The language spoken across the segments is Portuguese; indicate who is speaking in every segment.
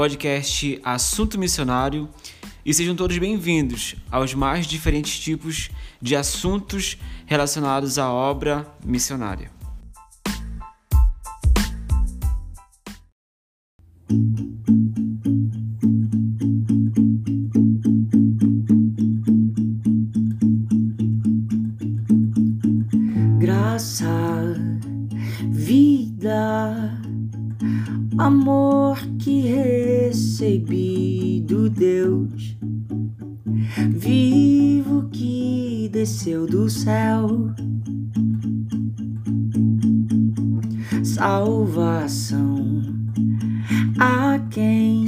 Speaker 1: podcast Assunto Missionário e sejam todos bem-vindos aos mais diferentes tipos de assuntos relacionados à obra missionária.
Speaker 2: Graça, vida, amor que recebi do Deus vivo que desceu do céu. Salvação a quem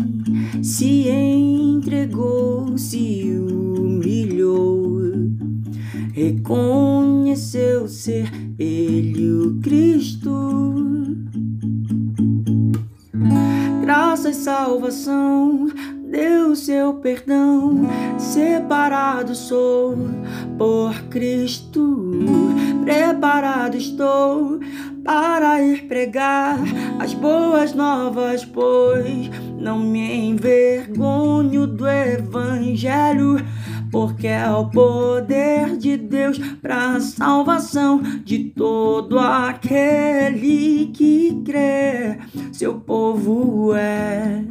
Speaker 2: se entregou, se humilhou, reconheceu ser Ele o Cristo. Salvação, deu seu perdão, separado sou por Cristo, preparado estou para ir pregar as boas novas, pois não me envergonho do Evangelho, porque é o poder de Deus para salvação de todo aquele que crê. Seu povo é.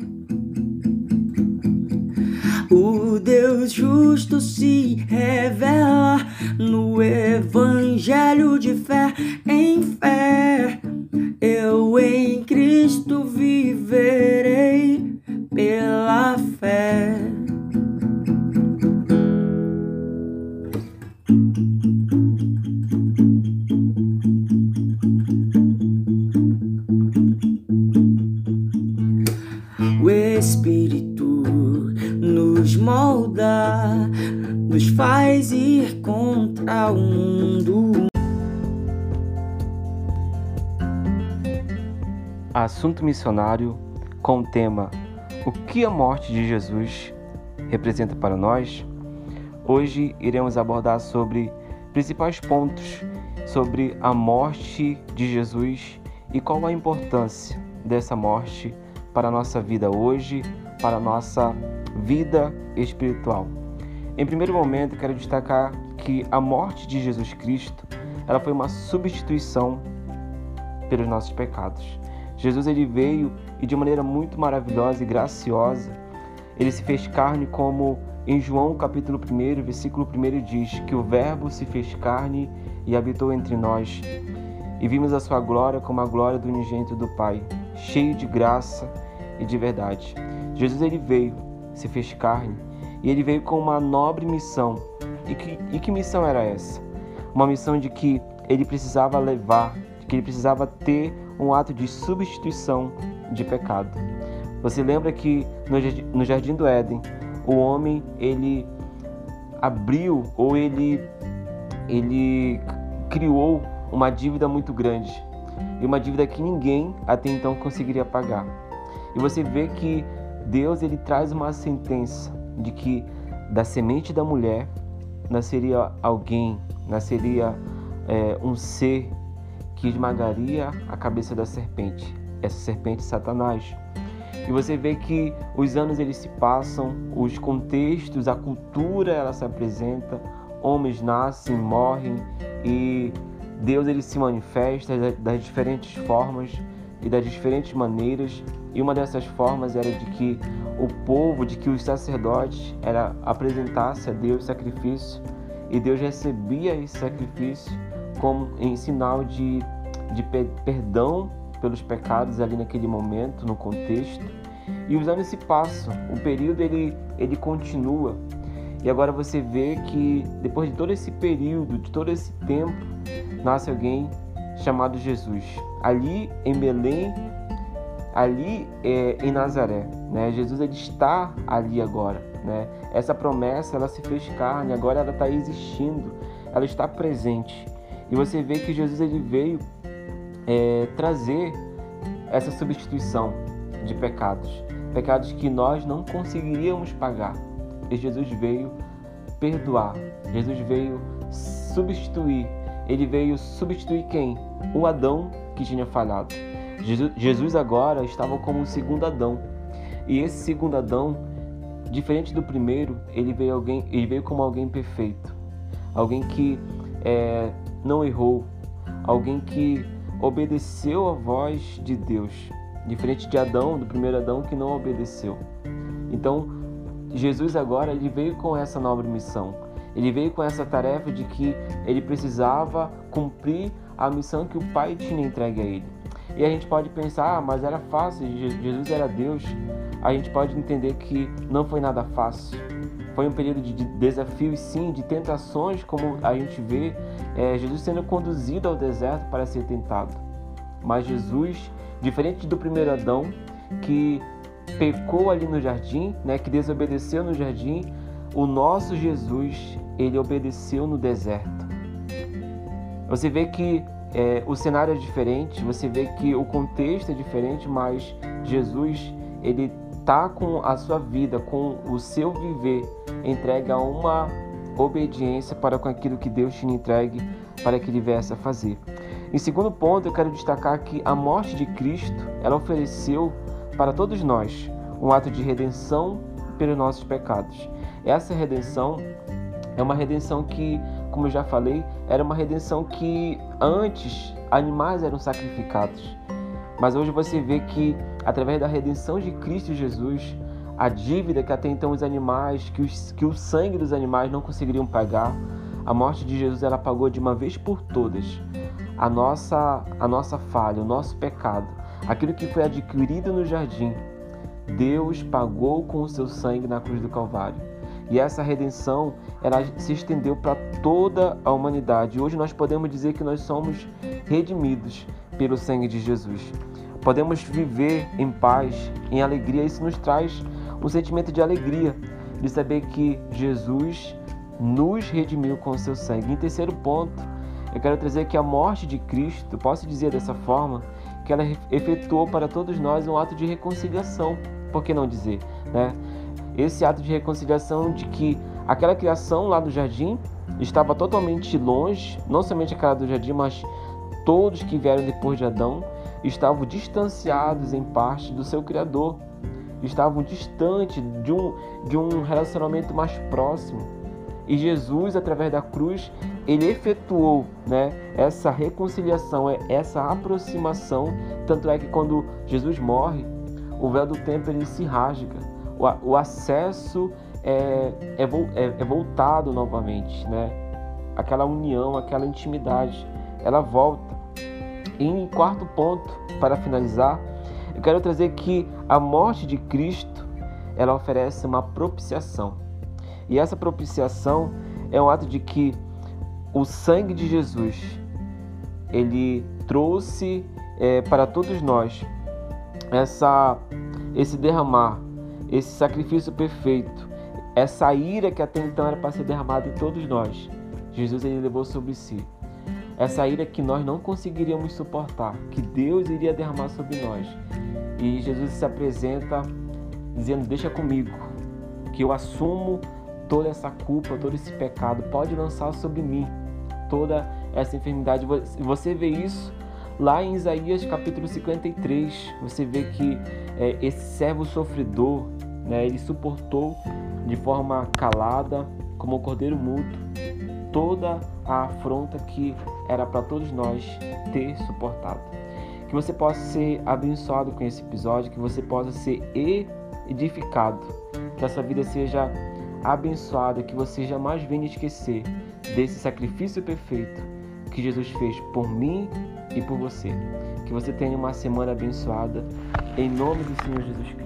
Speaker 2: O Deus justo se revela no Evangelho de fé em fé. Espírito nos molda, nos faz ir contra o mundo.
Speaker 3: Assunto missionário com o tema O que a morte de Jesus representa para nós? Hoje iremos abordar sobre principais pontos sobre a morte de Jesus e qual a importância dessa morte para a nossa vida hoje, para a nossa vida espiritual. Em primeiro momento, quero destacar que a morte de Jesus Cristo, ela foi uma substituição pelos nossos pecados. Jesus ele veio e de maneira muito maravilhosa e graciosa, ele se fez carne como em João capítulo 1, versículo 1 diz que o verbo se fez carne e habitou entre nós. E vimos a sua glória como a glória do unigênito do Pai, cheio de graça e de verdade. Jesus ele veio, se fez carne, e ele veio com uma nobre missão. E que, e que missão era essa? Uma missão de que ele precisava levar, de que ele precisava ter um ato de substituição de pecado. Você lembra que no jardim do Éden, o homem ele abriu ou ele ele criou uma dívida muito grande e uma dívida que ninguém até então conseguiria pagar. E você vê que Deus ele traz uma sentença de que da semente da mulher nasceria alguém, nasceria é, um ser que esmagaria a cabeça da serpente, essa serpente Satanás. E você vê que os anos eles se passam, os contextos, a cultura ela se apresenta, homens nascem, morrem e Deus ele se manifesta das diferentes formas e das diferentes maneiras. E uma dessas formas era de que o povo, de que os sacerdotes era apresentasse a Deus sacrifício e Deus recebia esse sacrifício como em sinal de, de perdão pelos pecados ali naquele momento, no contexto. E os anos se passam, o período ele, ele continua. E agora você vê que depois de todo esse período, de todo esse tempo, nasce alguém chamado Jesus. Ali em Belém, ali é, em Nazaré, né? Jesus ele está ali agora, né? Essa promessa ela se fez carne, agora ela está existindo, ela está presente. E você vê que Jesus ele veio é, trazer essa substituição de pecados, pecados que nós não conseguiríamos pagar. E Jesus veio perdoar, Jesus veio substituir. Ele veio substituir quem? O Adão que tinha falhado. Jesus agora estava como o segundo Adão. E esse segundo Adão, diferente do primeiro, ele veio, alguém, ele veio como alguém perfeito, alguém que é, não errou, alguém que obedeceu a voz de Deus, diferente de Adão, do primeiro Adão que não obedeceu. Então, Jesus agora ele veio com essa nobre missão. Ele veio com essa tarefa de que ele precisava cumprir a missão que o Pai tinha entregue a ele. E a gente pode pensar, ah, mas era fácil, Jesus era Deus. A gente pode entender que não foi nada fácil. Foi um período de desafios, sim, de tentações, como a gente vê é, Jesus sendo conduzido ao deserto para ser tentado. Mas Jesus, diferente do primeiro Adão, que pecou ali no jardim, né, que desobedeceu no jardim, o nosso Jesus, ele obedeceu no deserto. Você vê que é, o cenário é diferente, você vê que o contexto é diferente, mas Jesus, ele tá com a sua vida, com o seu viver entregue a uma obediência para com aquilo que Deus tinha entregue para que ele viesse a fazer. Em segundo ponto, eu quero destacar que a morte de Cristo, ela ofereceu para todos nós um ato de redenção pelos nossos pecados. Essa redenção é uma redenção que, como eu já falei, era uma redenção que antes animais eram sacrificados. Mas hoje você vê que, através da redenção de Cristo Jesus, a dívida que até então os animais, que, os, que o sangue dos animais não conseguiriam pagar, a morte de Jesus ela pagou de uma vez por todas a nossa, a nossa falha, o nosso pecado, aquilo que foi adquirido no jardim. Deus pagou com o seu sangue na cruz do Calvário. E essa redenção ela se estendeu para toda a humanidade. Hoje nós podemos dizer que nós somos redimidos pelo sangue de Jesus. Podemos viver em paz, em alegria. Isso nos traz um sentimento de alegria, de saber que Jesus nos redimiu com o seu sangue. Em terceiro ponto, eu quero trazer que a morte de Cristo, posso dizer dessa forma, que ela efetuou para todos nós um ato de reconciliação. Por que não dizer, né? esse ato de reconciliação de que aquela criação lá do jardim estava totalmente longe, não somente aquela do jardim, mas todos que vieram depois de Adão estavam distanciados em parte do seu Criador, estavam distantes de um, de um relacionamento mais próximo. E Jesus, através da cruz, ele efetuou né, essa reconciliação, essa aproximação. Tanto é que quando Jesus morre, o véu do templo ele se rasga o, o acesso é, é, é, é voltado novamente, né? Aquela união, aquela intimidade, ela volta. E em quarto ponto, para finalizar, eu quero trazer que a morte de Cristo, ela oferece uma propiciação. E essa propiciação é um ato de que o sangue de Jesus, ele trouxe é, para todos nós essa, esse derramar esse sacrifício perfeito, essa ira que até então era para ser derramada em todos nós, Jesus ele levou sobre si. Essa ira que nós não conseguiríamos suportar, que Deus iria derramar sobre nós. E Jesus se apresenta dizendo: Deixa comigo, que eu assumo toda essa culpa, todo esse pecado, pode lançar sobre mim toda essa enfermidade. Você vê isso lá em Isaías capítulo 53. Você vê que é, esse servo sofredor, né? Ele suportou de forma calada, como o cordeiro mudo, toda a afronta que era para todos nós ter suportado. Que você possa ser abençoado com esse episódio, que você possa ser edificado, que essa vida seja abençoada, que você jamais venha esquecer desse sacrifício perfeito que Jesus fez por mim e por você. Que você tenha uma semana abençoada, em nome do Senhor Jesus Cristo.